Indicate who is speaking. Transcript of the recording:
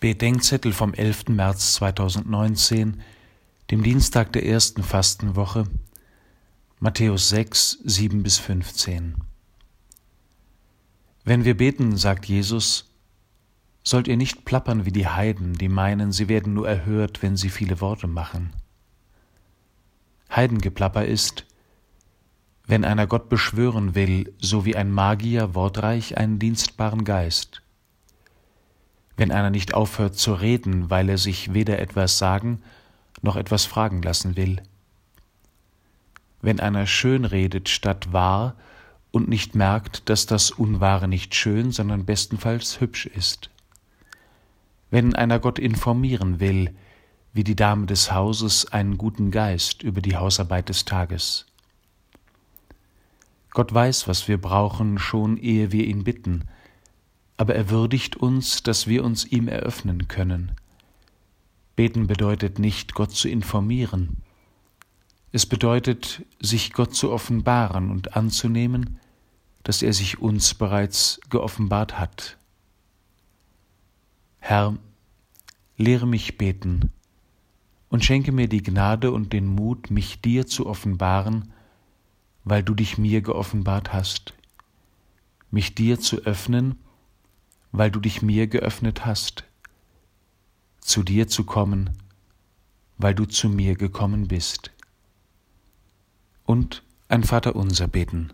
Speaker 1: Bedenkzettel vom 11. März 2019, dem Dienstag der ersten Fastenwoche, Matthäus 6, 7 bis 15. Wenn wir beten, sagt Jesus, sollt ihr nicht plappern wie die Heiden, die meinen, sie werden nur erhört, wenn sie viele Worte machen. Heidengeplapper ist, wenn einer Gott beschwören will, so wie ein Magier wortreich einen dienstbaren Geist wenn einer nicht aufhört zu reden, weil er sich weder etwas sagen noch etwas fragen lassen will. Wenn einer schön redet statt wahr und nicht merkt, dass das Unwahre nicht schön, sondern bestenfalls hübsch ist. Wenn einer Gott informieren will, wie die Dame des Hauses einen guten Geist über die Hausarbeit des Tages. Gott weiß, was wir brauchen, schon ehe wir ihn bitten, aber er würdigt uns, dass wir uns ihm eröffnen können. Beten bedeutet nicht, Gott zu informieren. Es bedeutet, sich Gott zu offenbaren und anzunehmen, dass er sich uns bereits geoffenbart hat. Herr, lehre mich beten und schenke mir die Gnade und den Mut, mich dir zu offenbaren, weil du dich mir geoffenbart hast, mich dir zu öffnen, weil du dich mir geöffnet hast, zu dir zu kommen, weil du zu mir gekommen bist. Und ein Vaterunser beten.